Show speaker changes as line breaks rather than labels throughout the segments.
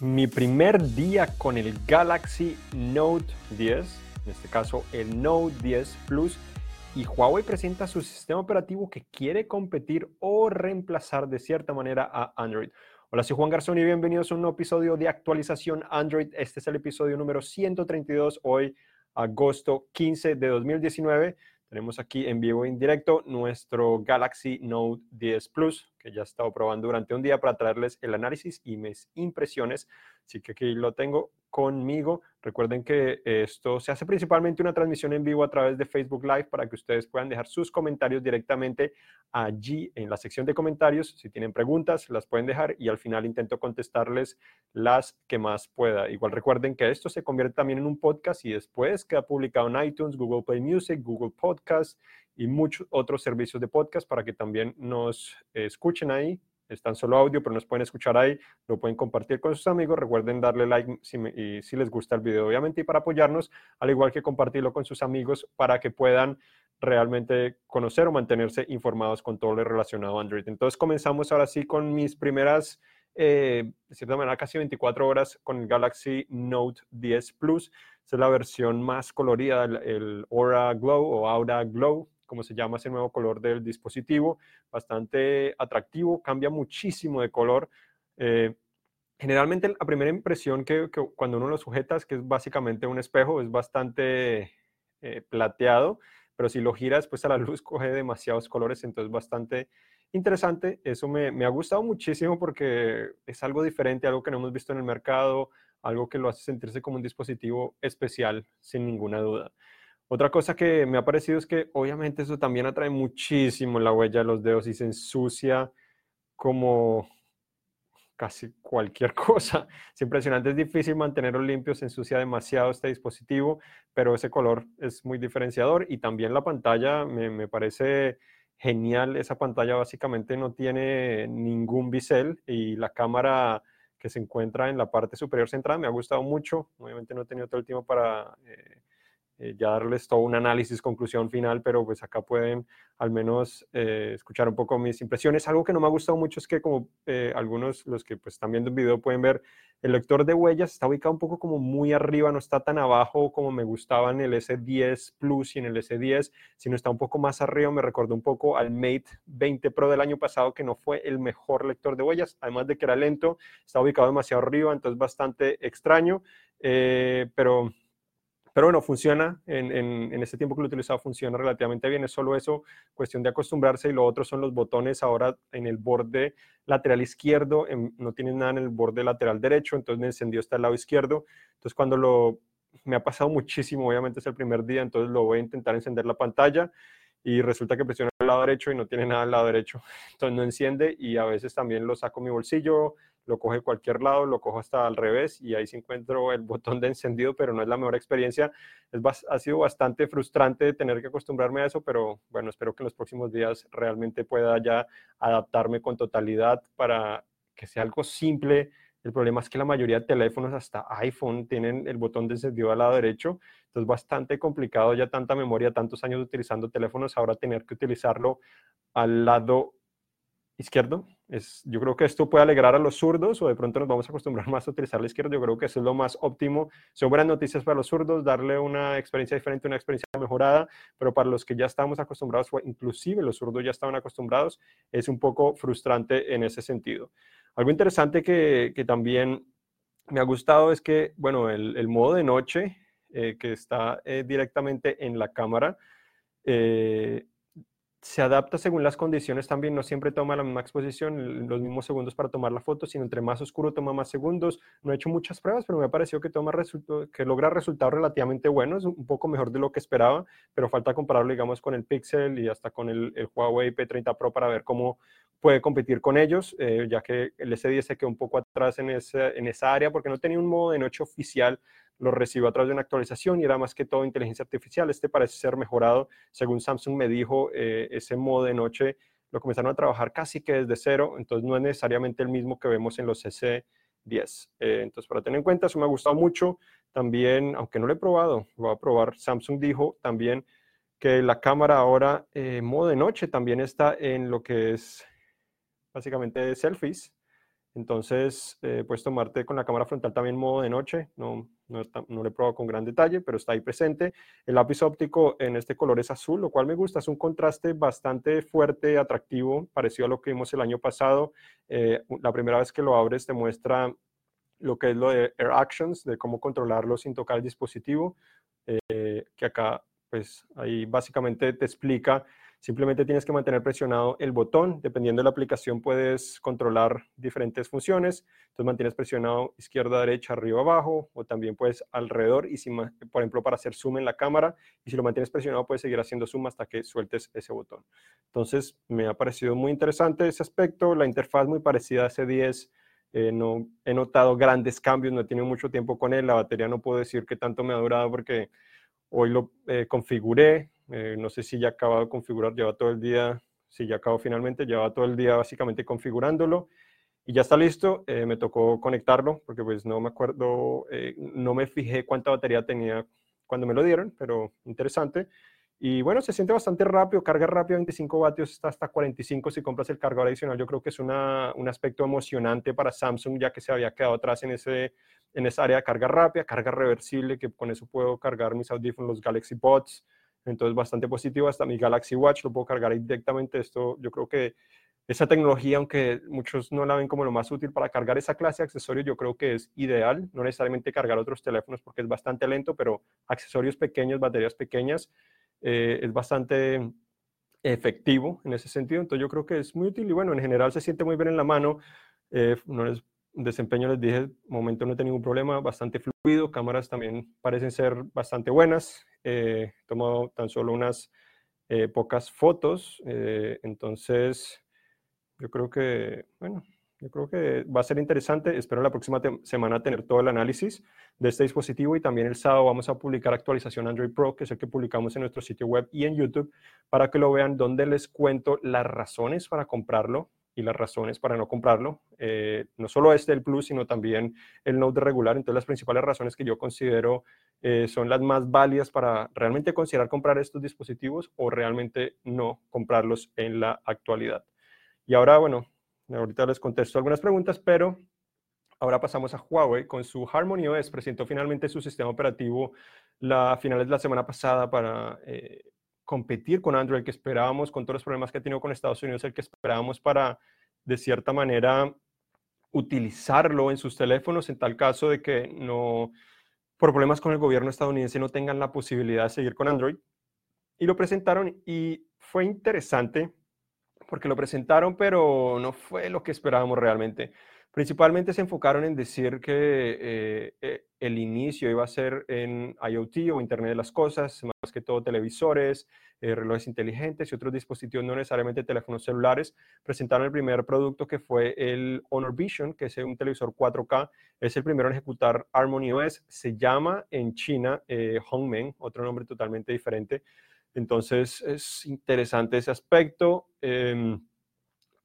mi primer día con el Galaxy Note 10, en este caso el Note 10 Plus, y Huawei presenta su sistema operativo que quiere competir o reemplazar de cierta manera a Android. Hola, soy Juan Garzón y bienvenidos a un nuevo episodio de actualización Android. Este es el episodio número 132, hoy agosto 15 de 2019. Tenemos aquí en vivo en directo nuestro Galaxy Note 10 Plus, que ya he estado probando durante un día para traerles el análisis y mis impresiones. Así que aquí lo tengo conmigo. Recuerden que esto se hace principalmente una transmisión en vivo a través de Facebook Live para que ustedes puedan dejar sus comentarios directamente allí en la sección de comentarios. Si tienen preguntas, las pueden dejar y al final intento contestarles las que más pueda. Igual recuerden que esto se convierte también en un podcast y después queda publicado en iTunes, Google Play Music, Google Podcast y muchos otros servicios de podcast para que también nos escuchen ahí están solo audio, pero nos pueden escuchar ahí, lo pueden compartir con sus amigos. Recuerden darle like si, les gusta el video, obviamente, y para apoyarnos, al igual que compartirlo con sus amigos para que puedan realmente conocer o mantenerse informados con todo lo relacionado a Android. Entonces comenzamos ahora sí con mis primeras, eh, de cierta manera, casi 24 horas con el Galaxy Note 10 Plus. Es la versión más colorida, el Aura Glow o Aura Glow como se llama ese nuevo color del dispositivo, bastante atractivo, cambia muchísimo de color. Eh, generalmente la primera impresión que, cuando uno lo sujeta es que es básicamente un espejo, es bastante eh, plateado, pero si lo giras pues a la luz coge demasiados colores, entonces bastante interesante. Eso me, me ha gustado muchísimo porque es algo diferente, algo que no hemos visto en el mercado, algo que lo hace sentirse como un dispositivo especial, sin ninguna duda. Otra cosa que me ha parecido es que obviamente eso también atrae muchísimo la huella de los dedos y se ensucia como casi cualquier cosa. Es impresionante, es difícil mantenerlo limpio, se ensucia demasiado este dispositivo, pero ese color es muy diferenciador y también la pantalla me, parece genial. Esa pantalla básicamente no tiene ningún bisel y la cámara que se encuentra en la parte superior central me ha gustado mucho. Obviamente no he tenido todo el tiempo para... Eh, eh, ya darles todo un análisis, conclusión final, pero pues acá pueden al menos eh, escuchar un poco mis impresiones. Algo que no me ha gustado mucho es que como eh, algunos, los que pues están viendo el video pueden ver, el lector de huellas está ubicado un poco como muy arriba, no está tan abajo como me gustaba en el S10 Plus y en el S10, sino está un poco más arriba, me recordó un poco al Mate 20 Pro del año pasado, que no fue el mejor lector de huellas, además de que era lento, está ubicado demasiado arriba, entonces bastante extraño, pero pero bueno, funciona, en, en, este tiempo que lo he utilizado funciona relativamente bien, es solo eso, cuestión de acostumbrarse y lo otro son los botones ahora en el borde lateral izquierdo, no tienen nada en el borde lateral derecho, entonces me encendió hasta el lado izquierdo, entonces cuando lo, me ha pasado muchísimo, obviamente es el primer día, entonces lo voy a intentar encender la pantalla y resulta que presiono el lado derecho y no tiene nada al lado derecho, entonces no enciende y a veces también lo saco mi bolsillo, lo coge cualquier lado, lo cojo hasta al revés y ahí sí encuentro el botón de encendido, pero no es la mejor experiencia. Es, ha sido bastante frustrante tener que acostumbrarme a eso, pero bueno, espero que en los próximos días realmente pueda ya adaptarme con totalidad para que sea algo simple. El problema es que la mayoría de teléfonos, hasta iPhone, tienen el botón de encendido al lado derecho. Entonces, bastante complicado ya tanta memoria, tantos años utilizando teléfonos, ahora tener que utilizarlo al lado izquierdo. Es, yo creo que esto puede alegrar a los zurdos o de pronto nos vamos a acostumbrar más a utilizar la izquierda. Yo creo que eso es lo más óptimo. Son buenas noticias para los zurdos, darle una experiencia diferente, una experiencia mejorada, pero para los que ya estamos acostumbrados, inclusive los zurdos ya estaban acostumbrados, es un poco frustrante en ese sentido. Algo interesante que, que también me ha gustado es que, bueno, el, el modo de noche eh, que está eh, directamente en la cámara, eh, se adapta según las condiciones también, no siempre toma la misma exposición, los mismos segundos para tomar la foto, sino entre más oscuro toma más segundos. No he hecho muchas pruebas, pero me ha parecido que, toma que logra resultados relativamente buenos, un poco mejor de lo que esperaba, pero falta compararlo, digamos, con el Pixel y hasta con el, Huawei P30 Pro para ver cómo puede competir con ellos, eh, ya que el S10 se quedó un poco atrás en, en esa área porque no tenía un modo de noche oficial lo recibo a través de una actualización y era más que todo inteligencia artificial. Este parece ser mejorado. Según Samsung me dijo, eh, ese modo de noche lo comenzaron a trabajar casi que desde cero, entonces no es necesariamente el mismo que vemos en los CC10. Eh, entonces, para tener en cuenta, eso me ha gustado mucho. También, aunque no lo he probado, lo voy a probar. Samsung dijo también que la cámara ahora, eh, modo de noche, también está en lo que es básicamente selfies. Entonces, eh, puedes tomarte con la cámara frontal también modo de noche, no, no, no, he probado con gran detalle, pero está ahí presente. El lápiz óptico en este color es azul, lo cual me gusta, es un contraste bastante fuerte, atractivo, parecido a lo que vimos el año pasado. Eh, la primera vez que lo abres te muestra lo que es lo de Air Actions, de cómo controlarlo sin tocar el dispositivo, eh, que acá, pues ahí básicamente te explica Simplemente tienes que mantener presionado el botón. Dependiendo de la aplicación puedes controlar diferentes funciones. Entonces mantienes presionado izquierda, derecha, arriba, abajo o también puedes alrededor y si, por ejemplo para hacer zoom en la cámara y si lo mantienes presionado puedes seguir haciendo zoom hasta que sueltes ese botón. Entonces me ha parecido muy interesante ese aspecto. La interfaz muy parecida a S10. Eh, no he notado grandes cambios, no he tenido mucho tiempo con él. La batería no puedo decir qué tanto me ha durado porque hoy lo eh, configuré, eh, no sé si ya acabado de configurar, lleva todo el día, si ya acabó finalmente, lleva todo el día básicamente configurándolo y ya está listo. Eh, me tocó conectarlo porque pues no me acuerdo, eh, no me fijé cuánta batería tenía cuando me lo dieron, pero interesante. Y bueno, se siente bastante rápido, carga rápido, 25 vatios, está hasta 45 si compras el cargador adicional. Yo creo que es una, un aspecto emocionante para Samsung, ya que se había quedado atrás en, ese, en esa área de carga rápida, carga reversible, que con eso puedo cargar mis audífonos, los Galaxy Buds, entonces, bastante positivo. Hasta mi Galaxy Watch lo puedo cargar directamente. Esto, yo creo que esa tecnología, aunque muchos no la ven como lo más útil para cargar esa clase de accesorios, yo creo que es ideal. No necesariamente cargar otros teléfonos porque es bastante lento, pero accesorios pequeños, baterías pequeñas, eh, es bastante efectivo en ese sentido. Entonces, yo creo que es muy útil y bueno, en general se siente muy bien en la mano. Eh, no es desempeño les dije, momento no he ningún problema, bastante fluido, cámaras también parecen ser bastante buenas, eh, he tomado tan solo unas eh, pocas fotos, eh, entonces yo creo que, bueno, yo creo que va a ser interesante, espero la próxima semana tener todo el análisis de este dispositivo y también el sábado vamos a publicar actualización Android Pro, que es el que publicamos en nuestro sitio web y en YouTube, para que lo vean donde les cuento las razones para comprarlo, y las razones para no comprarlo. Eh, no solo este, el Plus, sino también el Note regular. Entonces, las principales razones que yo considero eh, son las más válidas para realmente considerar comprar estos dispositivos o realmente no comprarlos en la actualidad. Y ahora, bueno, ahorita les contesto algunas preguntas, pero ahora pasamos a Huawei con su Harmony OS. Presentó finalmente su sistema operativo la finales de la semana pasada para eh, competir con Android, que esperábamos con todos los problemas que ha tenido con Estados Unidos, el que esperábamos para, de cierta manera, utilizarlo en sus teléfonos en tal caso de que no, por problemas con el gobierno estadounidense, no tengan la posibilidad de seguir con Android. Y lo presentaron y fue interesante porque lo presentaron, pero no fue lo que esperábamos realmente. Principalmente se enfocaron en decir que eh, eh, el inicio iba a ser en IoT o Internet de las Cosas, más que todo televisores, eh, relojes inteligentes y otros dispositivos, no necesariamente teléfonos celulares. Presentaron el primer producto que fue el Honor Vision, que es un televisor 4K. Es el primero en ejecutar Harmony OS. Se llama en China Hongmen, otro nombre totalmente diferente. Entonces es interesante ese aspecto. Em,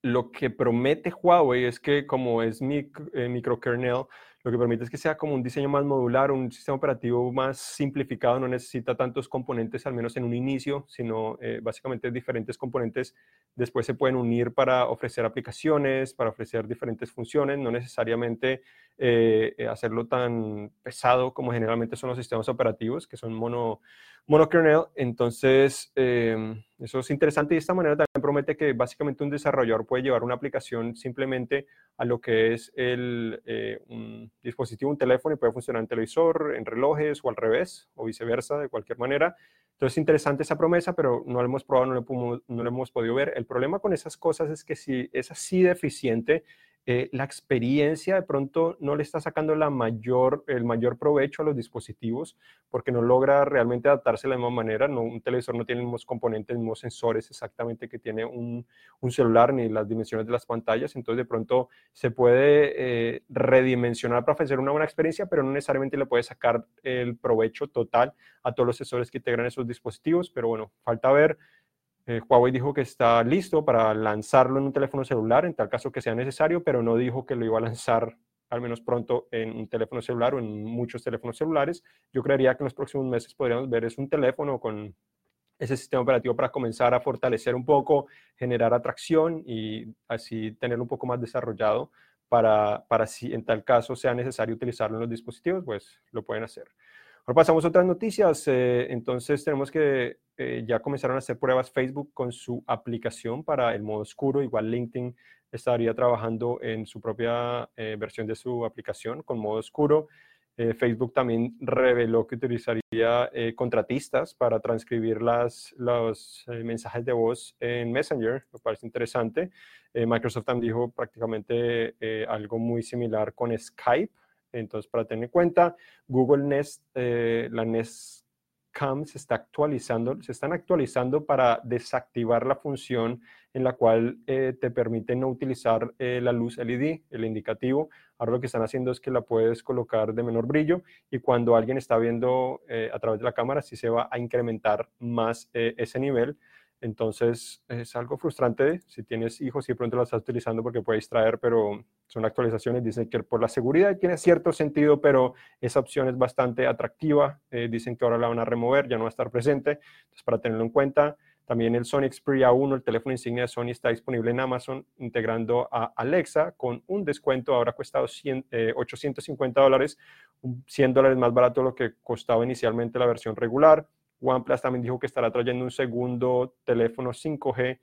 lo que promete Huawei es que como es eh, microkernel, lo que permite es que sea como un diseño más modular, un sistema operativo más simplificado, no necesita tantos componentes, al menos en un inicio, sino eh, básicamente diferentes componentes después se pueden unir para ofrecer aplicaciones, para ofrecer diferentes funciones, no necesariamente eh, hacerlo tan pesado como generalmente son los sistemas operativos, que son mono, monokernel. Entonces, em, eso es interesante y de esta manera también promete que básicamente un desarrollador puede llevar una aplicación simplemente a lo que es el, eh, un dispositivo, un teléfono y puede funcionar en televisor, en relojes o al revés o viceversa, de cualquier manera. Entonces, es interesante esa promesa, pero no la hemos probado, no lo, no lo hemos podido ver. El problema con esas cosas es que si es así deficiente, eh, la experiencia de pronto no le está sacando la mayor, el mayor provecho a los dispositivos porque no logra realmente adaptarse de la misma manera. No, un televisor no tiene los mismos componentes, los mismos sensores exactamente que tiene un, un, celular ni las dimensiones de las pantallas. Entonces de pronto se puede eh, redimensionar para ofrecer una buena experiencia, pero no necesariamente le puede sacar el provecho total a todos los sensores que integran esos dispositivos. Pero bueno, falta ver. Eh, Huawei dijo que está listo para lanzarlo en un teléfono celular en tal caso que sea necesario, pero no dijo que lo iba a lanzar al menos pronto en un teléfono celular o en muchos teléfonos celulares. Yo creería que en los próximos meses podríamos ver es un teléfono con ese sistema operativo para comenzar a fortalecer un poco, generar atracción y así tener un poco más desarrollado para, para si en tal caso sea necesario utilizarlo en los dispositivos, pues lo pueden hacer. Ahora pasamos a otras noticias. Eh, entonces tenemos que eh, ya comenzaron a hacer pruebas Facebook con su aplicación para el modo oscuro. Igual LinkedIn estaría trabajando en su propia eh, versión de su aplicación con modo oscuro. Facebook también reveló que utilizaría contratistas para transcribir las, los mensajes de voz en Messenger, me parece interesante. Microsoft también dijo prácticamente algo muy similar con Skype. Entonces, para tener en cuenta, Google Nest, eh, la Nest Cam se está actualizando, se están actualizando para desactivar la función en la cual eh, te permite no utilizar eh, la luz LED, el indicativo. Ahora lo que están haciendo es que la puedes colocar de menor brillo y cuando alguien está viendo a través de la cámara, sí se va a incrementar más ese nivel. Entonces es algo frustrante si tienes hijos y de pronto lo estás utilizando porque puede distraer, pero son actualizaciones. Dicen que por la seguridad tiene cierto sentido, pero esa opción es bastante atractiva. Eh, dicen que ahora la van a remover, ya no va a estar presente. Entonces para tenerlo en cuenta. También el Sony Xperia 1, el teléfono insignia de Sony, está disponible en Amazon integrando a Alexa con un descuento. Ahora ha costado 850 dólares, 100 dólares más barato de lo que costaba inicialmente la versión regular. OnePlus también dijo que estará trayendo un segundo teléfono 5G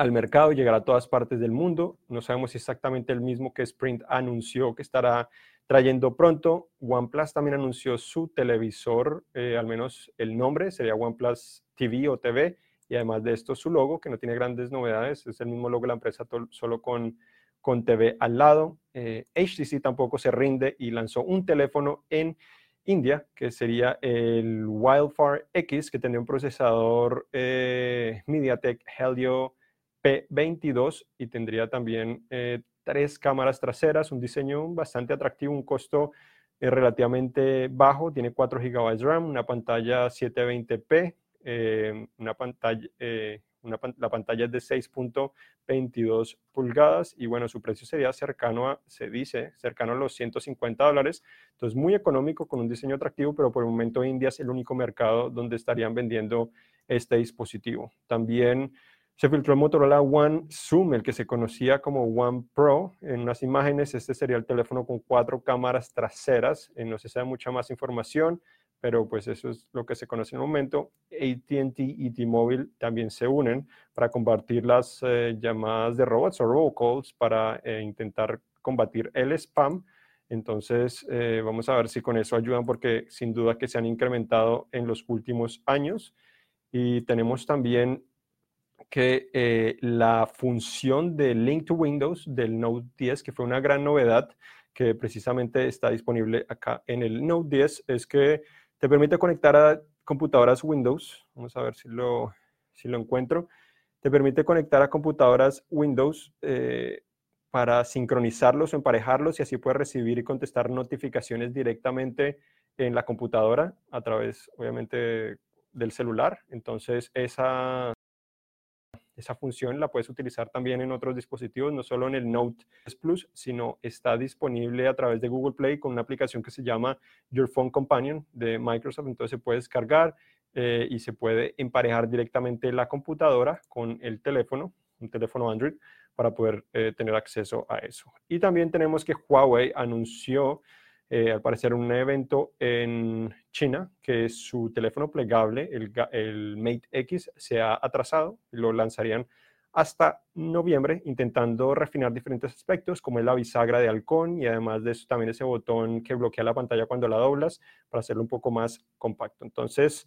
al mercado, llegará a todas partes del mundo. No sabemos exactamente el mismo que Sprint anunció que estará trayendo pronto. OnePlus también anunció su televisor, eh, al menos el nombre sería OnePlus TV o TV, y además de esto su logo, que no tiene grandes novedades, es el mismo logo de la empresa, solo con, con TV al lado. HTC eh, tampoco se rinde y lanzó un teléfono en India, que sería el Wildfire X, que tendría un procesador eh, MediaTek Helio P22 y tendría también eh, tres cámaras traseras, un diseño bastante atractivo, un costo eh, relativamente bajo, tiene 4 GB RAM, una pantalla 720p, una pantalla, la pantalla es de 6.22 pulgadas y bueno, su precio sería cercano a, se dice, cercano a los 150 dólares. Entonces, muy económico, con un diseño atractivo, pero por el momento India es el único mercado donde estarían vendiendo este dispositivo. También se filtró el Motorola One Zoom, el que se conocía como One Pro. En unas imágenes, este sería el teléfono con cuatro cámaras traseras. No se sabe mucha más información pero pues eso es lo que se conoce en el momento. ATT y T-Mobile también se unen para combatir las eh, llamadas de robots o robocalls para eh, intentar combatir el spam. Entonces, eh, vamos a ver si con eso ayudan porque sin duda que se han incrementado en los últimos años. Y tenemos también que la función de Link to Windows del Note 10, que fue una gran novedad que precisamente está disponible acá en el Note 10, es que te permite conectar a computadoras Windows. Vamos a ver si lo, si lo encuentro. Te permite conectar a computadoras Windows eh, para sincronizarlos o emparejarlos y así puedes recibir y contestar notificaciones directamente en la computadora a través, obviamente, del celular. Entonces, esa esa función la puedes utilizar también en otros dispositivos, no solo en el Note Plus, sino está disponible a través de Google Play con una aplicación que se llama Your Phone Companion de Microsoft. Entonces se puede descargar eh, y se puede emparejar directamente la computadora con el teléfono, un teléfono Android, para poder eh, tener acceso a eso. Y también tenemos que Huawei anunció eh, al parecer un evento en China que su teléfono plegable, el, el, Mate X, se ha atrasado, lo lanzarían hasta noviembre, intentando refinar diferentes aspectos, como es la bisagra de halcón y además de eso también ese botón que bloquea la pantalla cuando la doblas para hacerlo un poco más compacto. Entonces,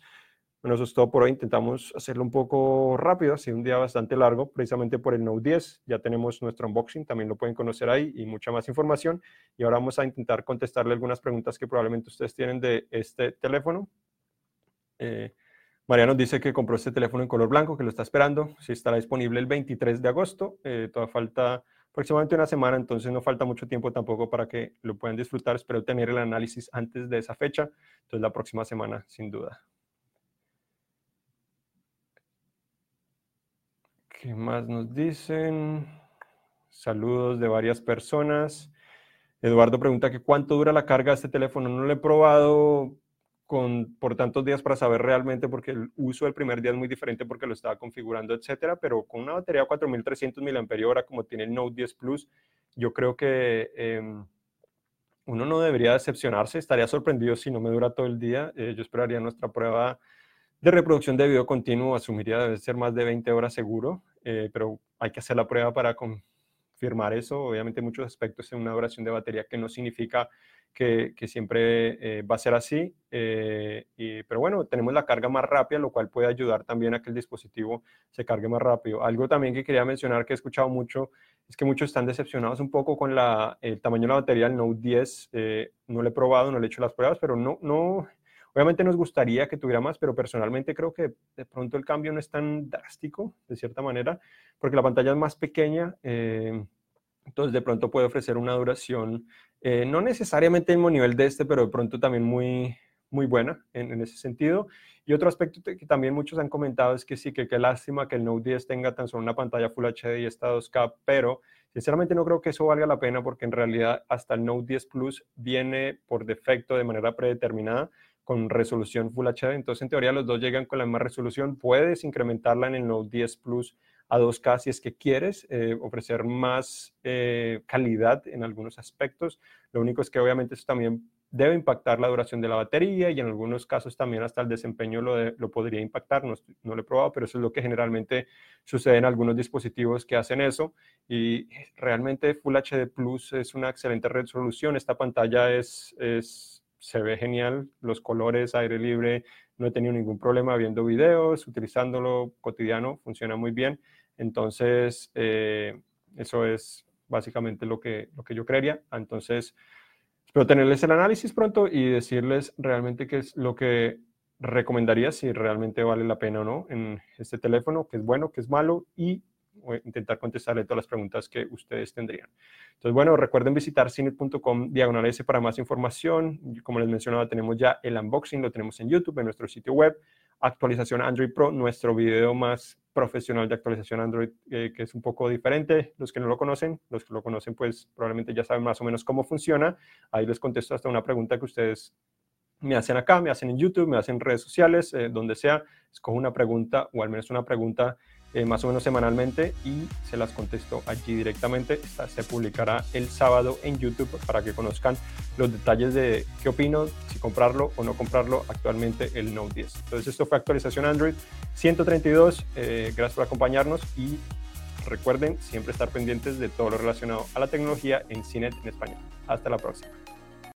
bueno, eso es todo por hoy. Intentamos hacerlo un poco rápido, así un día bastante largo, precisamente por el Note 10. Ya tenemos nuestro unboxing, también lo pueden conocer ahí y mucha más información. Y ahora vamos a intentar contestarle algunas preguntas que probablemente ustedes tienen de este teléfono. Eh, María nos dice que compró este teléfono en color blanco, que lo está esperando. Si estará disponible el 23 de agosto. Eh, falta aproximadamente una semana, entonces no falta mucho tiempo tampoco para que lo puedan disfrutar. Espero tener el análisis antes de esa fecha. Entonces la próxima semana, sin duda. ¿Qué más nos dicen? Saludos de varias personas. Eduardo pregunta que cuánto dura la carga de este teléfono. No lo he probado con, por tantos días para saber realmente porque el uso del primer día es muy diferente porque lo estaba configurando, etcétera, pero con una batería de 4300 mAh como tiene el Note 10 Plus, yo creo que em, uno no debería decepcionarse, estaría sorprendido si no me dura todo el día. Eh, yo esperaría nuestra prueba de reproducción de video continuo, asumiría debe ser más de 20 horas seguro, eh, pero hay que hacer la prueba para confirmar eso. Obviamente muchos aspectos en una duración de batería que no significa que, siempre eh, va a ser así, y, pero bueno, tenemos la carga más rápida, lo cual puede ayudar también a que el dispositivo se cargue más rápido. Algo también que quería mencionar que he escuchado mucho es que muchos están decepcionados un poco con la, el tamaño de la batería del Note 10. Eh, no lo he probado, no le he hecho las pruebas, pero no, no, obviamente nos gustaría que tuviera más, pero personalmente creo que de pronto el cambio no es tan drástico, de cierta manera, porque la pantalla es más pequeña. Eh, entonces, de pronto puede ofrecer una duración, eh, no necesariamente el mismo nivel de este, pero de pronto también muy, muy buena en, ese sentido. Y otro aspecto que también muchos han comentado es que sí, que qué lástima que el Note 10 tenga tan solo una pantalla Full HD y esta 2K, pero sinceramente no creo que eso valga la pena porque en realidad hasta el Note 10 Plus viene por defecto de manera predeterminada con resolución Full HD. Entonces, en teoría, los dos llegan con la misma resolución. Puedes incrementarla en el Note 10 Plus a 2K si es que quieres eh, ofrecer más eh, calidad en algunos aspectos. Lo único es que obviamente eso también debe impactar la duración de la batería y en algunos casos también hasta el desempeño lo, lo podría impactar. No, no, lo he probado, pero eso es lo que generalmente sucede en algunos dispositivos que hacen eso. Y realmente Full HD Plus es una excelente resolución. Esta pantalla es, es, se ve genial, los colores, aire libre, no he tenido ningún problema viendo videos, utilizándolo cotidiano, funciona muy bien. Entonces, eh, eso es básicamente lo que, lo que yo creería. Entonces, Espero tenerles el análisis pronto y decirles realmente qué es lo que recomendaría, si realmente vale la pena o no en este teléfono, qué es bueno, qué es malo y intentar contestarle todas las preguntas que ustedes tendrían. Entonces, bueno, recuerden visitar cine.com diagonal S para más información. Como les mencionaba, tenemos ya el unboxing, lo tenemos en YouTube, en nuestro sitio web actualización Android Pro, nuestro video más profesional de actualización Android, eh, que es un poco diferente. Los que no lo conocen, los que lo conocen, pues probablemente ya saben más o menos cómo funciona. Ahí les contesto hasta una pregunta que ustedes me hacen acá, me hacen en YouTube, me hacen en redes sociales, eh, donde sea. Escojo una pregunta o al menos una pregunta eh, más o menos semanalmente y se las contesto allí directamente. Esta se publicará el sábado en YouTube para que conozcan los detalles de qué opino, si comprarlo o no comprarlo actualmente el Note 10. Entonces esto fue actualización Android 132. Eh, gracias por acompañarnos y recuerden siempre estar pendientes de todo lo relacionado a la tecnología en CINET en español. Hasta la próxima.